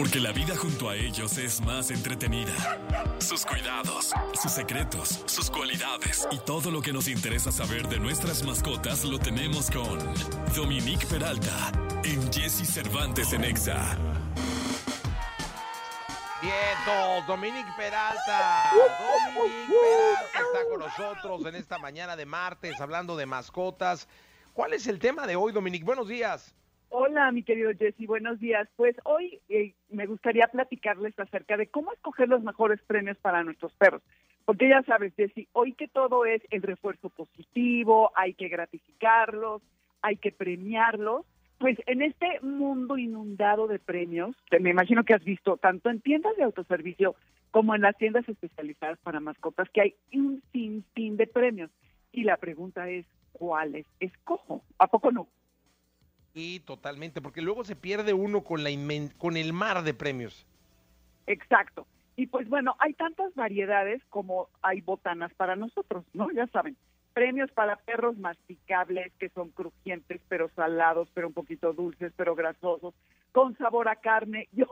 porque la vida junto a ellos es más entretenida. Sus cuidados, sus secretos, sus cualidades y todo lo que nos interesa saber de nuestras mascotas lo tenemos con Dominique Peralta en Jesse Cervantes en Exa. Bien, Dominique Peralta. Dominique Peralta está con nosotros en esta mañana de martes hablando de mascotas. ¿Cuál es el tema de hoy, Dominique? Buenos días. Hola, mi querido Jesse, buenos días. Pues hoy eh, me gustaría platicarles acerca de cómo escoger los mejores premios para nuestros perros. Porque ya sabes, Jesse, hoy que todo es el refuerzo positivo, hay que gratificarlos, hay que premiarlos. Pues en este mundo inundado de premios, me imagino que has visto tanto en tiendas de autoservicio como en las tiendas especializadas para mascotas, que hay un sinfín de premios. Y la pregunta es, ¿cuáles escojo? ¿A poco no? Y totalmente, porque luego se pierde uno con, la con el mar de premios. Exacto. Y pues bueno, hay tantas variedades como hay botanas para nosotros, ¿no? Ya saben, premios para perros masticables que son crujientes pero salados, pero un poquito dulces, pero grasosos, con sabor a carne. Yo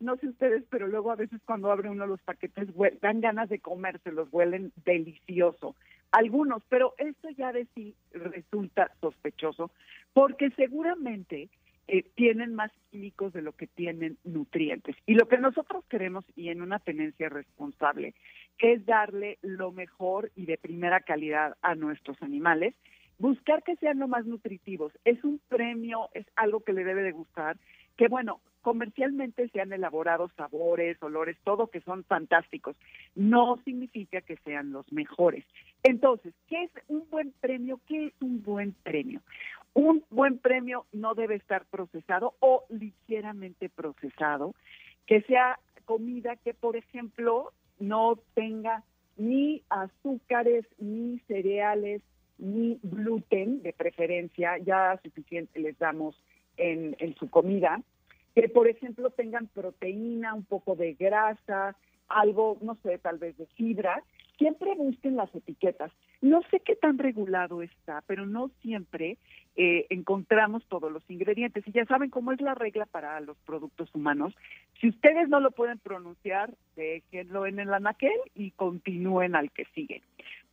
no sé ustedes, pero luego a veces cuando abre uno los paquetes dan ganas de comérselos, huelen delicioso. Algunos, pero esto ya de sí resulta sospechoso porque seguramente eh, tienen más químicos de lo que tienen nutrientes. Y lo que nosotros queremos, y en una tenencia responsable, es darle lo mejor y de primera calidad a nuestros animales, buscar que sean lo más nutritivos. Es un premio, es algo que le debe de gustar, que bueno, comercialmente se han elaborado sabores, olores, todo que son fantásticos. No significa que sean los mejores. Entonces, ¿qué es un buen premio? ¿Qué es un buen premio? Un buen premio no debe estar procesado o ligeramente procesado, que sea comida que, por ejemplo, no tenga ni azúcares, ni cereales, ni gluten de preferencia, ya suficiente les damos en, en su comida, que por ejemplo tengan proteína, un poco de grasa, algo, no sé, tal vez de fibra, siempre busquen las etiquetas. No sé qué tan regulado está, pero no siempre eh, encontramos todos los ingredientes. Y ya saben cómo es la regla para los productos humanos. Si ustedes no lo pueden pronunciar, déjenlo en el anaquel y continúen al que sigue.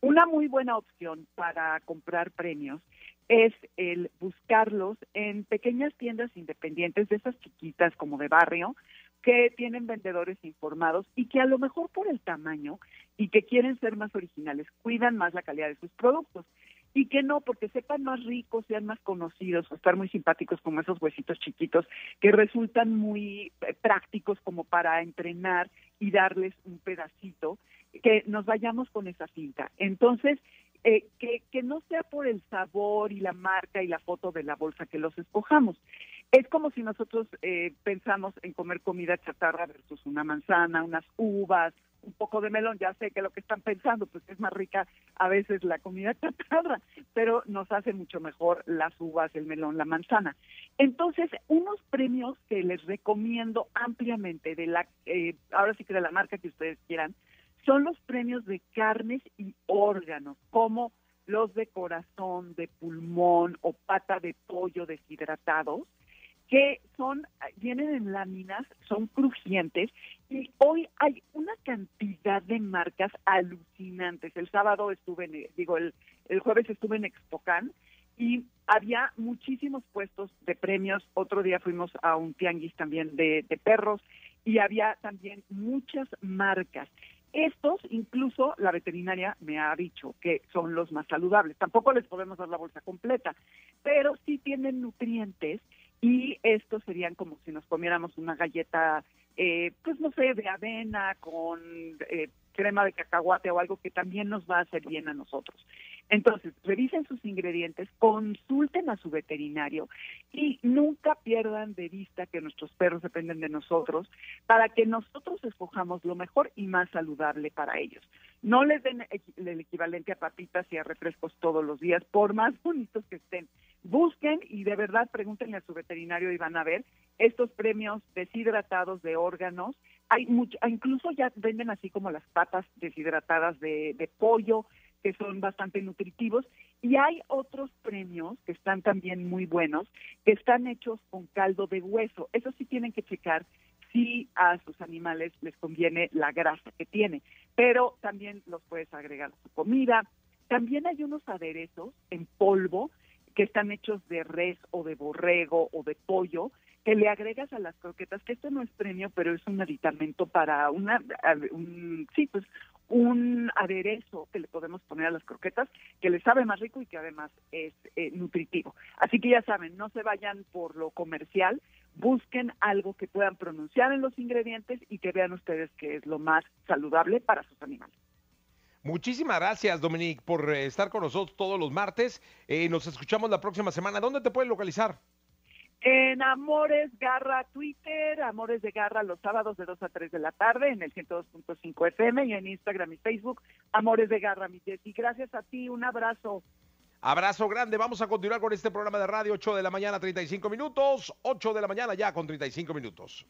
Una muy buena opción para comprar premios es el buscarlos en pequeñas tiendas independientes, de esas chiquitas como de barrio, que tienen vendedores informados y que a lo mejor por el tamaño y que quieren ser más originales, cuidan más la calidad de sus productos y que no, porque sepan más ricos, sean más conocidos o estar muy simpáticos como esos huesitos chiquitos que resultan muy eh, prácticos como para entrenar y darles un pedacito, que nos vayamos con esa cinta. Entonces, eh, que, que no sea por el sabor y la marca y la foto de la bolsa que los escojamos. Es como si nosotros eh, pensamos en comer comida chatarra versus una manzana, unas uvas, un poco de melón. Ya sé que lo que están pensando, pues es más rica a veces la comida chatarra, pero nos hace mucho mejor las uvas, el melón, la manzana. Entonces, unos premios que les recomiendo ampliamente de la, eh, ahora sí que de la marca que ustedes quieran, son los premios de carnes y órganos, como los de corazón, de pulmón o pata de pollo deshidratados, que son, vienen en láminas, son crujientes y hoy hay una cantidad de marcas alucinantes. El sábado estuve, en, digo, el, el jueves estuve en Expocan y había muchísimos puestos de premios. Otro día fuimos a un tianguis también de, de perros y había también muchas marcas. Estos, incluso la veterinaria me ha dicho que son los más saludables. Tampoco les podemos dar la bolsa completa, pero sí tienen nutrientes y estos serían como si nos comiéramos una galleta, eh, pues no sé, de avena con eh, crema de cacahuate o algo que también nos va a hacer bien a nosotros. Entonces, revisen sus ingredientes, consulten a su veterinario y nunca pierdan de vista que nuestros perros dependen de nosotros para que nosotros escojamos lo mejor y más saludable para ellos. No les den el equivalente a papitas y a refrescos todos los días, por más bonitos que estén. Busquen y de verdad pregúntenle a su veterinario y van a ver estos premios deshidratados de órganos. Hay mucho, incluso ya venden así como las patas deshidratadas de, de pollo, que son bastante nutritivos, y hay otros premios que están también muy buenos, que están hechos con caldo de hueso. Eso sí tienen que checar si a sus animales les conviene la grasa que tiene, pero también los puedes agregar a su comida. También hay unos aderezos en polvo que están hechos de res o de borrego o de pollo que le agregas a las croquetas, que esto no es premio, pero es un aditamento para una, un, sí, pues un aderezo que le podemos poner a las croquetas que le sabe más rico y que además es eh, nutritivo. Así que ya saben, no se vayan por lo comercial, busquen algo que puedan pronunciar en los ingredientes y que vean ustedes que es lo más saludable para sus animales. Muchísimas gracias, Dominique, por eh, estar con nosotros todos los martes. Eh, nos escuchamos la próxima semana. ¿Dónde te pueden localizar? En Amores Garra Twitter, Amores de Garra los sábados de 2 a 3 de la tarde en el 102.5 FM y en Instagram y Facebook, Amores de Garra, mi Y gracias a ti, un abrazo. Abrazo grande, vamos a continuar con este programa de radio, 8 de la mañana, 35 minutos, 8 de la mañana ya con 35 minutos.